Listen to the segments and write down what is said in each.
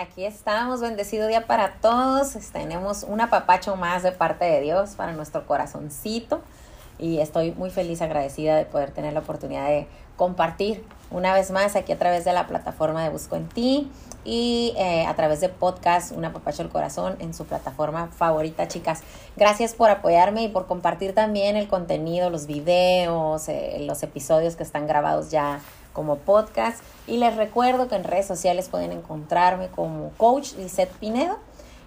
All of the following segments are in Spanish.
Aquí estamos, bendecido día para todos. Tenemos un apapacho más de parte de Dios para nuestro corazoncito y estoy muy feliz, agradecida de poder tener la oportunidad de compartir una vez más aquí a través de la plataforma de Busco en Ti y eh, a través de podcast Un apapacho del corazón en su plataforma favorita, chicas. Gracias por apoyarme y por compartir también el contenido, los videos, eh, los episodios que están grabados ya como podcast. Y les recuerdo que en redes sociales pueden encontrarme como coach Lisette Pinedo.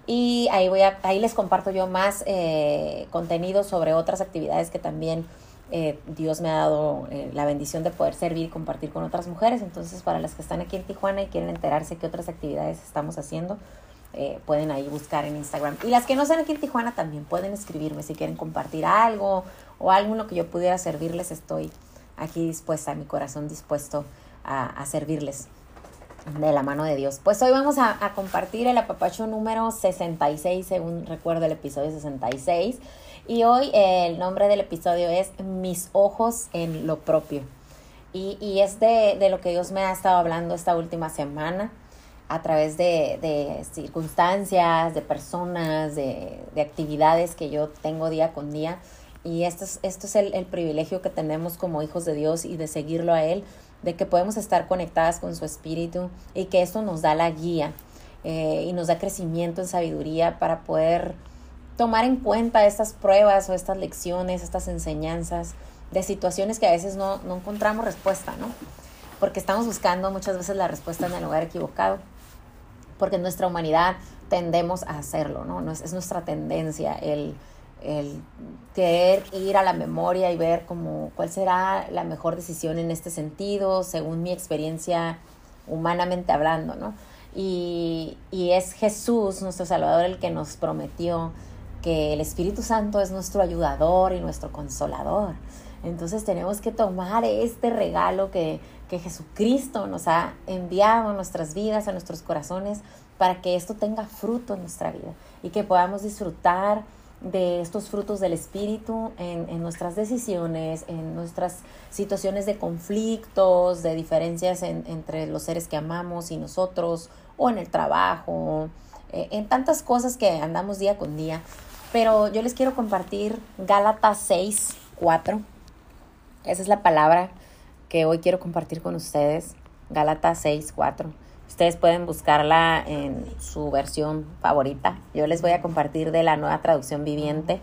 Y ahí, voy a, ahí les comparto yo más eh, contenido sobre otras actividades que también eh, Dios me ha dado eh, la bendición de poder servir y compartir con otras mujeres. Entonces, para las que están aquí en Tijuana y quieren enterarse qué otras actividades estamos haciendo, pueden ahí buscar en Instagram. Y las que no están aquí en Tijuana también pueden escribirme si quieren compartir algo o algo en lo que yo pudiera servirles. Estoy aquí dispuesta, mi corazón dispuesto a, servirles de la mano de Dios. Pues hoy vamos a, compartir el apapacho número 66, según recuerdo el episodio 66. Y hoy el nombre del episodio es Mis ojos en lo propio. Y, es de, lo que Dios me ha estado hablando esta última semana a través de, circunstancias, de personas, de, de actividades que yo tengo día con día y esto es, esto es el, privilegio que tenemos como hijos de Dios y de seguirlo a Él, de que podemos estar conectadas con su espíritu y que esto nos da la guía eh, y nos da crecimiento en sabiduría para poder tomar en cuenta estas pruebas o estas lecciones, estas enseñanzas de situaciones que a veces no, no encontramos respuesta, ¿no? Porque estamos buscando muchas veces la respuesta en el lugar equivocado, porque en nuestra humanidad tendemos a hacerlo, ¿no? es nuestra tendencia el el querer ir a la memoria y ver como cuál será la mejor decisión en este sentido, según mi experiencia humanamente hablando, ¿no? Y, y es Jesús, nuestro Salvador, el que nos prometió que el Espíritu Santo es nuestro ayudador y nuestro consolador. Entonces tenemos que tomar este regalo que, que Jesucristo nos ha enviado a nuestras vidas, a nuestros corazones, para que esto tenga fruto en nuestra vida y que podamos disfrutar de estos frutos del Espíritu en, nuestras decisiones, en nuestras situaciones de conflictos, de diferencias entre los seres que amamos y nosotros, o en el trabajo, eh, en tantas cosas que andamos día con día. Pero yo les quiero compartir Gálatas 6, 4. Esa es la palabra que hoy quiero compartir con ustedes. Gálatas 6, 4. Ustedes pueden buscarla en su versión favorita. Yo les voy a compartir de la nueva traducción viviente.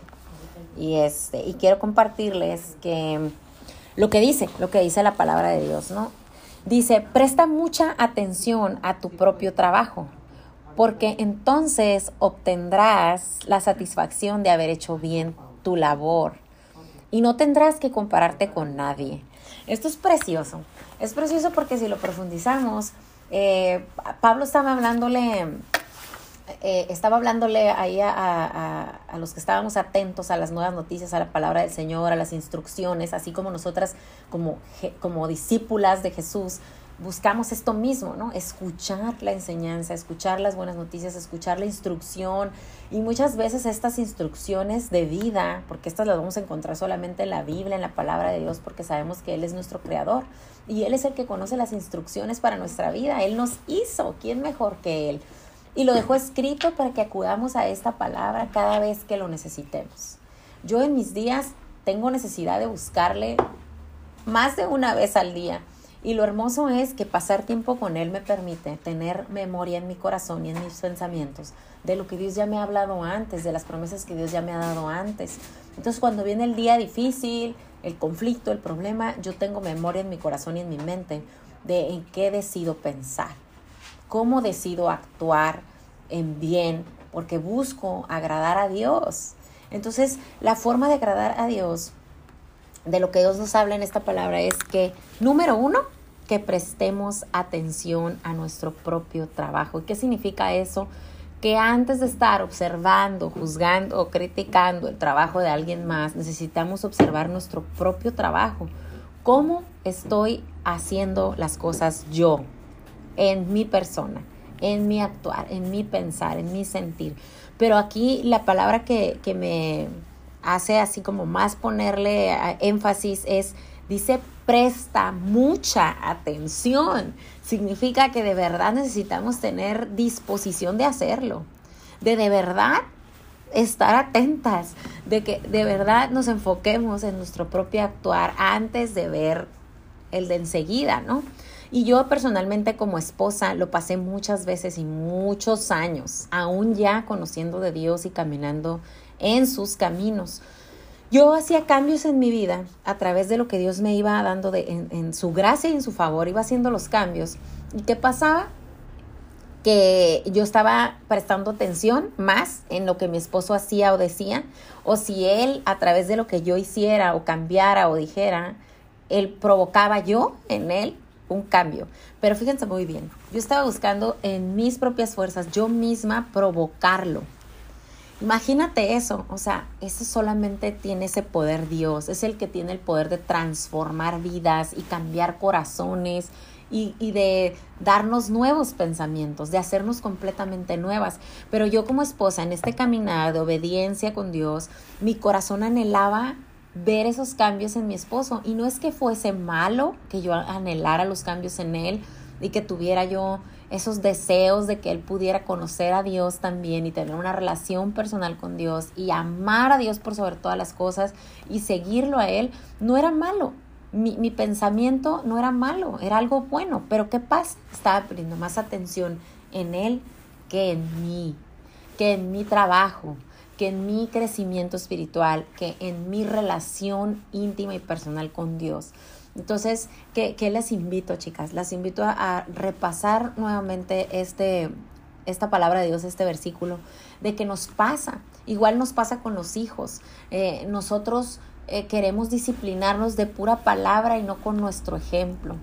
Y, este, y quiero compartirles que lo que dice, lo que dice la palabra de Dios, ¿no? Dice, presta mucha atención a tu propio trabajo, porque entonces obtendrás la satisfacción de haber hecho bien tu labor y no tendrás que compararte con nadie. Esto es precioso. Es precioso porque si lo profundizamos, eh, Pablo estaba hablándole, eh, estaba hablándole ahí a, a, los que estábamos atentos a las nuevas noticias, a la palabra del Señor, a las instrucciones, así como nosotras como, como discípulas de Jesús, buscamos esto mismo, ¿no? Escuchar la enseñanza, escuchar las buenas noticias, escuchar la instrucción y muchas veces estas instrucciones de vida, porque estas las vamos a encontrar solamente en la Biblia, en la palabra de Dios, porque sabemos que Él es nuestro creador y Él es el que conoce las instrucciones para nuestra vida. Él nos hizo, ¿quién mejor que Él? Y lo dejó escrito para que acudamos a esta palabra cada vez que lo necesitemos. Yo en mis días tengo necesidad de buscarle más de una vez al día y lo hermoso es que pasar tiempo con Él me permite tener memoria en mi corazón y en mis pensamientos de lo que Dios ya me ha hablado antes, de las promesas que Dios ya me ha dado antes. Entonces cuando viene el día difícil, el conflicto, el problema, yo tengo memoria en mi corazón y en mi mente de en qué decido pensar, cómo decido actuar en bien, porque busco agradar a Dios. Entonces la forma de agradar a Dios de lo que Dios nos habla en esta palabra es que, número uno, que prestemos atención a nuestro propio trabajo. ¿Y qué significa eso? Que antes de estar observando, juzgando o criticando el trabajo de alguien más, necesitamos observar nuestro propio trabajo. ¿Cómo estoy haciendo las cosas yo, en mi persona, en mi actuar, en mi pensar, en mi sentir? Pero aquí la palabra que, que me, hace así como más ponerle énfasis es Dice presta mucha atención. Significa que de verdad necesitamos tener disposición de hacerlo. De de verdad estar atentas, de que de verdad nos enfoquemos en nuestro propio actuar antes de ver el de enseguida, ¿no? Y yo personalmente como esposa lo pasé muchas veces y muchos años, aún ya conociendo de Dios y caminando en sus caminos. Yo hacía cambios en mi vida a través de lo que Dios me iba dando de, en, en su gracia y en su favor, iba haciendo los cambios. ¿Y qué pasaba? que yo estaba prestando atención más en lo que mi esposo hacía o decía, o si él a través de lo que yo hiciera o cambiara o dijera, él provocaba yo en él un cambio. Pero fíjense muy bien, yo estaba buscando en mis propias fuerzas, yo misma provocarlo. Imagínate eso, o sea, eso solamente tiene ese poder Dios, es el que tiene el poder de transformar vidas y cambiar corazones y, de darnos nuevos pensamientos, de hacernos completamente nuevas. Pero yo como esposa, en este caminar de obediencia con Dios, mi corazón anhelaba ver esos cambios en mi esposo. Y no es que fuese malo que yo anhelara los cambios en él y que tuviera yo esos deseos de que él pudiera conocer a Dios también y tener una relación personal con Dios y amar a Dios por sobre todas las cosas y seguirlo a él, no era malo mi, pensamiento no era malo, era algo bueno, pero ¿qué pasa? Estaba poniendo más atención en él que en mí, que en mi trabajo, que en mi crecimiento espiritual, que en mi relación íntima y personal con Dios. Entonces, ¿qué, les invito, chicas? Las invito a, repasar nuevamente este, esta palabra de Dios, este versículo, de que nos pasa, igual nos pasa con los hijos. Eh, nosotros eh, queremos disciplinarnos de pura palabra y no con nuestro ejemplo.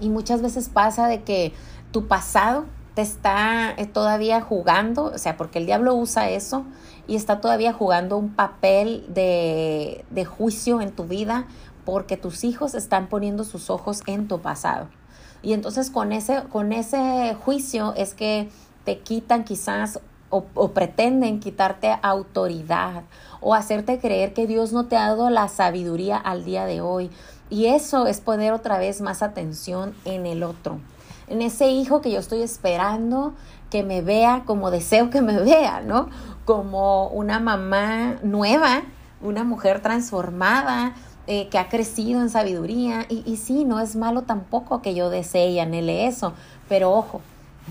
Y muchas veces pasa de que tu pasado te está eh, todavía jugando, o sea, porque el diablo usa eso y está todavía jugando un papel de, de juicio en tu vida porque tus hijos están poniendo sus ojos en tu pasado. Y entonces con ese, con ese juicio es que te quitan quizás o, pretenden quitarte autoridad o hacerte creer que Dios no te ha dado la sabiduría al día de hoy. Y eso es poner otra vez más atención en el otro, en ese hijo que yo estoy esperando que me vea como deseo que me vea, ¿no? Como una mamá nueva, una mujer transformada, eh, que ha crecido en sabiduría. Y, y sí, no es malo tampoco que yo desee y anhele eso, pero ojo,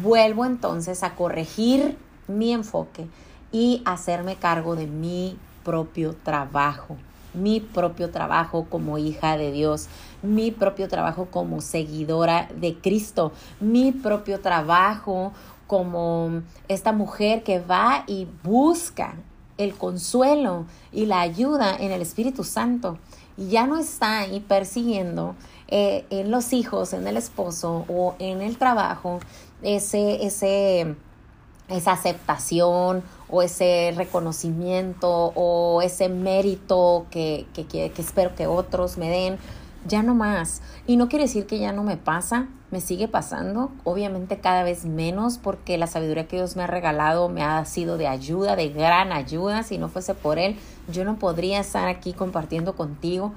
vuelvo entonces a corregir mi enfoque y hacerme cargo de mi propio trabajo, mi propio trabajo como hija de Dios, mi propio trabajo como seguidora de Cristo, mi propio trabajo como esta mujer que va y busca el consuelo y la ayuda en el Espíritu Santo y ya no está ahí persiguiendo eh, en los hijos, en el esposo o en el trabajo ese, ese esa aceptación o ese reconocimiento o ese mérito que, que, que, espero que otros me den, ya no más. Y no quiere decir que ya no me pasa, me sigue pasando, obviamente cada vez menos porque la sabiduría que Dios me ha regalado me ha sido de ayuda, de gran ayuda. Si no fuese por Él, yo no podría estar aquí compartiendo contigo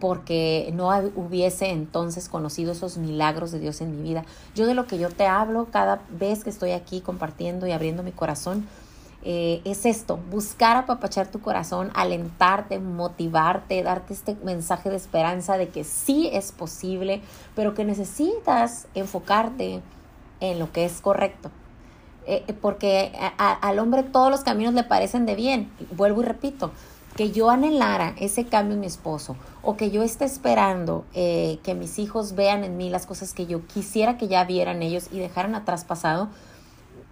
porque no hubiese entonces conocido esos milagros de Dios en mi vida. Yo de lo que yo te hablo cada vez que estoy aquí compartiendo y abriendo mi corazón, eh, es esto, buscar apapachar tu corazón, alentarte, motivarte, darte este mensaje de esperanza de que sí es posible, pero que necesitas enfocarte en lo que es correcto. Eh, porque al hombre todos los caminos le parecen de bien. Vuelvo y repito, que yo anhelara ese cambio en mi esposo o que yo esté esperando eh, que mis hijos vean en mí las cosas que yo quisiera que ya vieran ellos y dejaran atrás pasado,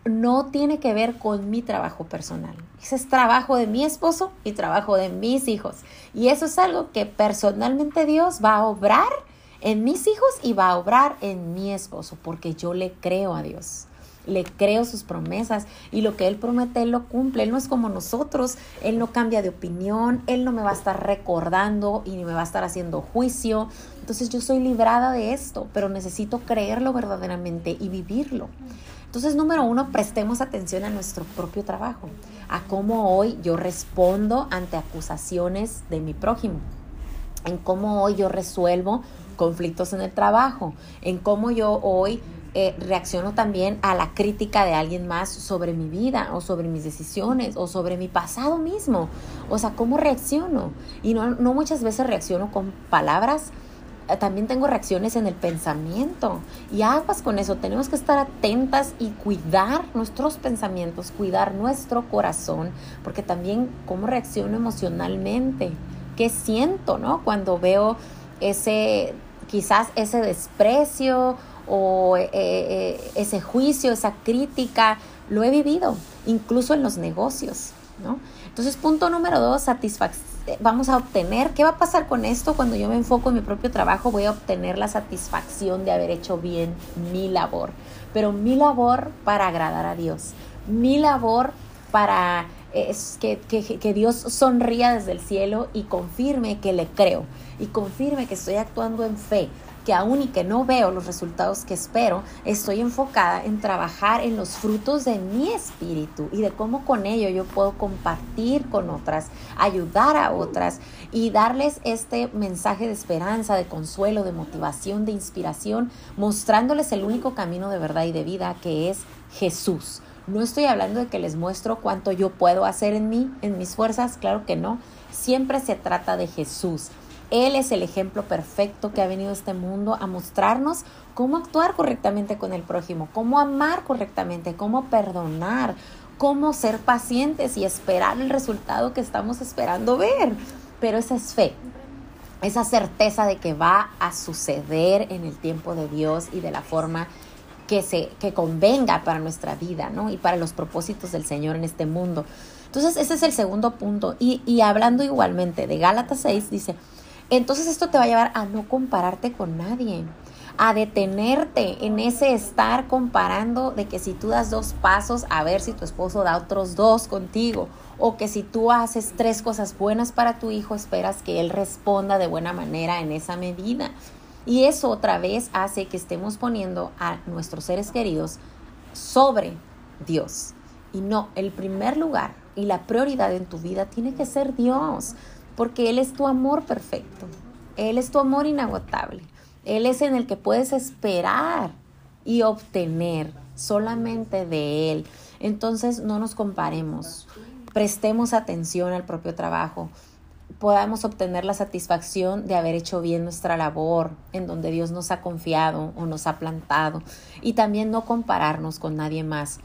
no tiene que ver con mi trabajo personal. Ese es trabajo de mi esposo y trabajo de mis hijos. Y eso es algo que personalmente Dios va a obrar en mis hijos y va a obrar en mi esposo, porque yo le creo a Dios le creo sus promesas y lo que Él promete, Él lo cumple. Él no es como nosotros, Él no cambia de opinión, Él no me va a estar recordando y ni me va a estar haciendo juicio. Entonces yo soy librada de esto, pero necesito creerlo verdaderamente y vivirlo. Entonces, número uno, prestemos atención a nuestro propio trabajo, a cómo hoy yo respondo ante acusaciones de mi prójimo. en cómo hoy yo resuelvo conflictos en el trabajo, en cómo yo hoy eh, reacciono también a la crítica de alguien más sobre mi vida o sobre mis decisiones o sobre mi pasado mismo. O sea, ¿cómo reacciono? Y no, muchas veces reacciono con palabras, también tengo reacciones en el pensamiento. Y aguas con eso, tenemos que estar atentas y cuidar nuestros pensamientos, cuidar nuestro corazón, porque también cómo reacciono emocionalmente, qué siento, ¿no? Cuando veo ese, quizás ese desprecio o eh, eh, ese juicio, esa crítica, lo he vivido, incluso en los negocios, ¿no? Entonces, punto número dos, satisfacción. Vamos a obtener, ¿qué va a pasar con esto? Cuando yo me enfoco en mi propio trabajo, voy a obtener la satisfacción de haber hecho bien mi labor. Pero mi labor para agradar a Dios, mi labor para es que, que, que, Dios sonría desde el cielo y confirme que le creo y confirme que estoy actuando en fe, que aún y que no veo los resultados que espero, estoy enfocada en trabajar en los frutos de mi espíritu y de cómo con ello yo puedo compartir con otras, ayudar a otras y darles este mensaje de esperanza, de consuelo, de motivación, de inspiración, mostrándoles el único camino de verdad y de vida que es Jesús. No estoy hablando de que les muestro cuánto yo puedo hacer en mí, en mis fuerzas, claro que no. Siempre se trata de Jesús. Él es el ejemplo perfecto que ha venido a este mundo a mostrarnos cómo actuar correctamente con el prójimo, cómo amar correctamente, cómo perdonar, cómo ser pacientes y esperar el resultado que estamos esperando ver. Pero esa es fe, esa certeza de que va a suceder en el tiempo de Dios y de la forma que se que convenga para nuestra vida, ¿no? Y para los propósitos del Señor en este mundo. Entonces, ese es el segundo punto. Y, y hablando igualmente de Gálatas 6, dice, entonces esto te va a llevar a no compararte con nadie, a detenerte en ese estar comparando de que si tú das dos pasos, a ver si tu esposo da otros dos contigo, o que si tú haces tres cosas buenas para tu hijo, esperas que él responda de buena manera en esa medida. Y eso otra vez hace que estemos poniendo a nuestros seres queridos sobre Dios. Y no, el primer lugar y la prioridad en tu vida tiene que ser Dios porque Él es tu amor perfecto, Él es tu amor inagotable, Él es en el que puedes esperar y obtener solamente de Él. Entonces no nos comparemos, prestemos atención al propio trabajo, podamos obtener la satisfacción de haber hecho bien nuestra labor en donde Dios nos ha confiado o nos ha plantado. Y también no compararnos con nadie más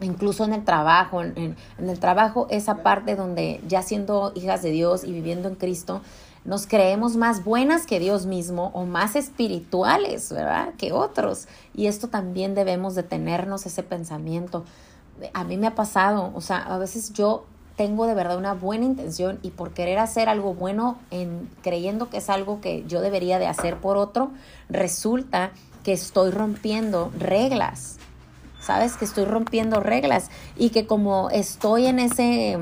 incluso en el trabajo, en, el trabajo esa parte donde ya siendo hijas de Dios y viviendo en Cristo, nos creemos más buenas que Dios mismo o más espirituales, ¿verdad? Que otros. Y esto también debemos detenernos ese pensamiento. A mí me ha pasado, o sea, a veces yo tengo de verdad una buena intención y por querer hacer algo bueno en creyendo que es algo que yo debería de hacer por otro, resulta que estoy rompiendo reglas ¿sabes? Que estoy rompiendo reglas y que como estoy en ese,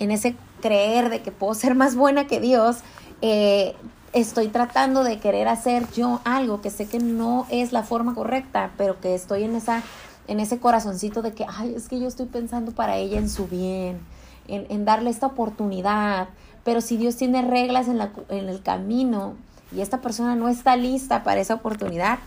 en ese creer de que puedo ser más buena que Dios, eh, estoy tratando de querer hacer yo algo que sé que no es la forma correcta, pero que estoy en esa en ese corazoncito de que, ay, es que yo estoy pensando para ella en su bien, en, en darle esta oportunidad, pero si Dios tiene reglas en, la, en el camino y esta persona no está lista para esa oportunidad,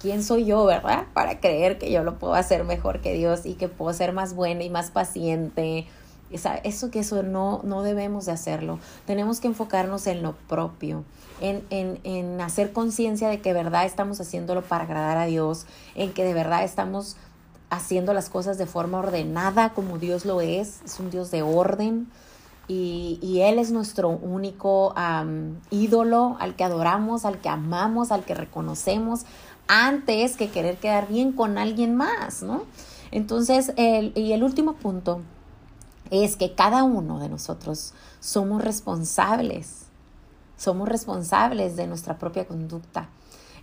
¿quién soy yo, verdad? Para creer que yo lo puedo hacer mejor que Dios y que puedo ser más buena y más paciente. Eso que eso no, no debemos de hacerlo. Tenemos que enfocarnos en lo propio, en, en, en hacer conciencia de que de verdad estamos haciéndolo para agradar a Dios, en que de verdad estamos haciendo las cosas de forma ordenada como Dios lo es, es un Dios de orden. Y, Él es nuestro único ídolo al que adoramos, al que amamos, al que reconocemos, antes que querer quedar bien con alguien más, ¿no? Entonces, el, y el último punto es que cada uno de nosotros somos responsables, somos responsables de nuestra propia conducta.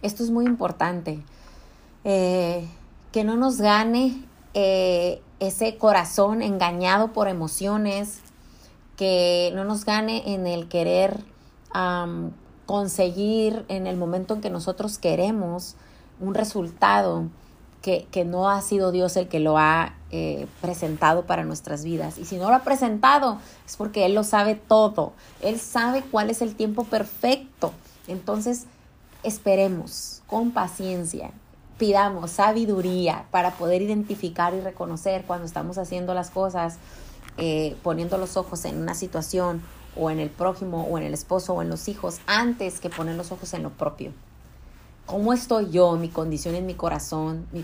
Esto es muy importante, eh, que no nos gane eh, ese corazón engañado por emociones, que no nos gane en el querer conseguir en el momento en que nosotros queremos un resultado que, que, no ha sido Dios el que lo ha eh, presentado para nuestras vidas. Y si no lo ha presentado, es porque Él lo sabe todo. Él sabe cuál es el tiempo perfecto. Entonces, esperemos con paciencia, pidamos sabiduría para poder identificar y reconocer cuando estamos haciendo las cosas, eh, poniendo los ojos en una situación o en el prójimo o en el esposo o en los hijos antes que poner los ojos en lo propio. ¿Cómo estoy yo? Mi condición en mi corazón, mi,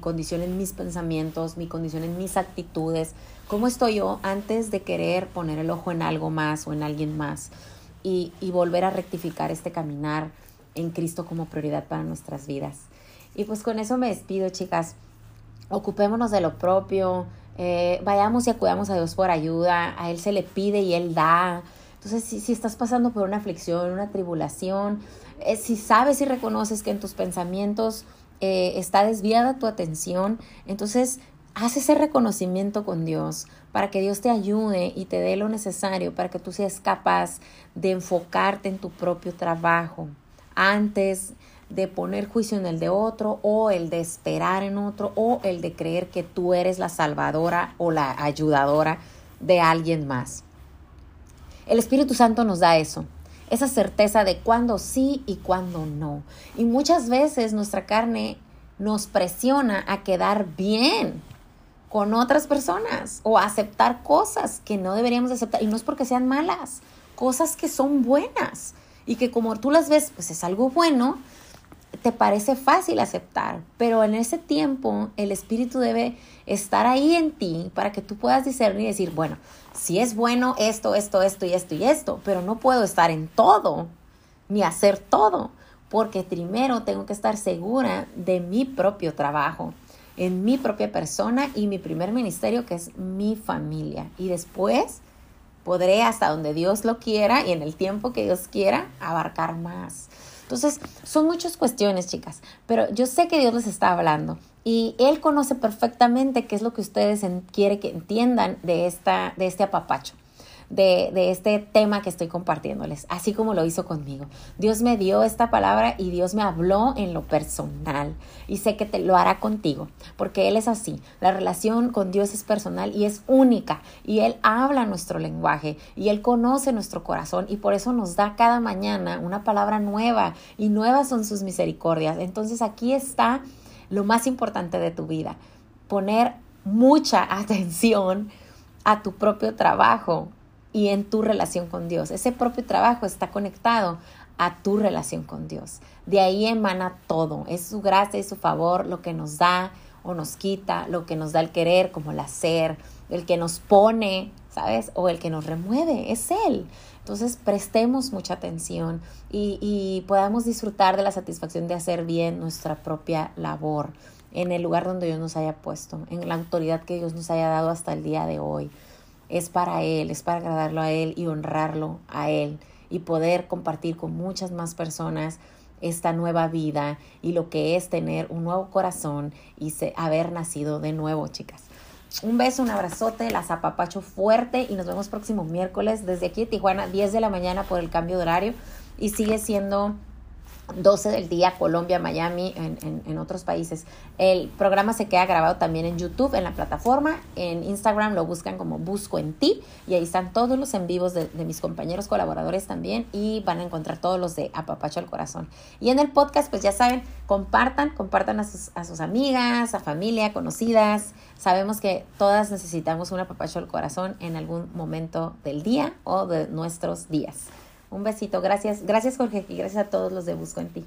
condición en mis pensamientos, mi condición en mis actitudes. ¿Cómo estoy yo antes de querer poner el ojo en algo más o en alguien más? Y, y volver a rectificar este caminar en Cristo como prioridad para nuestras vidas. Y pues con eso me despido, chicas. Ocupémonos de lo propio, eh, vayamos y acudamos a Dios por ayuda, a Él se le pide y Él da. Entonces, si, si estás pasando por una aflicción, una tribulación, eh, si sabes y reconoces que en tus pensamientos eh, está desviada tu atención, entonces haz ese reconocimiento con Dios para que Dios te ayude y te dé lo necesario para que tú seas capaz de enfocarte en tu propio trabajo antes de poner juicio en el de otro o el de esperar en otro o el de creer que tú eres la salvadora o la ayudadora de alguien más. El Espíritu Santo nos da eso, esa certeza de cuándo sí y cuándo no. Y muchas veces nuestra carne nos presiona a quedar bien con otras personas o aceptar cosas que no deberíamos aceptar. Y no es porque sean malas, cosas que son buenas y que como tú las ves, pues es algo bueno, te parece fácil aceptar, pero en ese tiempo el Espíritu debe estar ahí en ti para que tú puedas discernir y decir, bueno, si es bueno esto, esto, esto y esto y esto, pero no puedo estar en todo ni hacer todo, porque primero tengo que estar segura de mi propio trabajo, en mi propia persona y mi primer ministerio que es mi familia. Y después podré hasta donde Dios lo quiera y en el tiempo que Dios quiera abarcar más. Entonces, son muchas cuestiones, chicas, pero yo sé que Dios les está hablando y Él conoce perfectamente qué es lo que ustedes quiere que entiendan de, esta, de este apapacho de, este tema que estoy compartiéndoles, así como lo hizo conmigo. Dios me dio esta palabra y Dios me habló en lo personal y sé que te lo hará contigo, porque Él es así. La relación con Dios es personal y es única y Él habla nuestro lenguaje y Él conoce nuestro corazón y por eso nos da cada mañana una palabra nueva y nuevas son sus misericordias. Entonces aquí está lo más importante de tu vida, poner mucha atención a tu propio trabajo, y en tu relación con Dios. Ese propio trabajo está conectado a tu relación con Dios. De ahí emana todo. Es su gracia y su favor lo que nos da o nos quita, lo que nos da el querer como el hacer, el que nos pone, ¿sabes? O el que nos remueve, es Él. Entonces prestemos mucha atención y, y podamos disfrutar de la satisfacción de hacer bien nuestra propia labor en el lugar donde Dios nos haya puesto, en la autoridad que Dios nos haya dado hasta el día de hoy es para Él, es para agradarlo a Él y honrarlo a Él y poder compartir con muchas más personas esta nueva vida y lo que es tener un nuevo corazón y haber nacido de nuevo, chicas. Un beso, un abrazote, las apapacho fuerte y nos vemos próximo miércoles desde aquí de Tijuana, 10 de la mañana por el cambio de horario y sigue siendo 12 del día, Colombia, Miami, en, en, otros países. El programa se queda grabado también en YouTube, en la plataforma. En Instagram lo buscan como Busco en ti y ahí están todos los en vivos de, de mis compañeros colaboradores también y van a encontrar todos los de Apapacho al Corazón. Y en el podcast, pues ya saben, compartan, compartan a sus, a sus amigas, a familia, conocidas. Sabemos que todas necesitamos un apapacho al corazón en algún momento del día o de nuestros días. Un besito, gracias. Gracias Jorge y gracias a todos los de Busco en ti.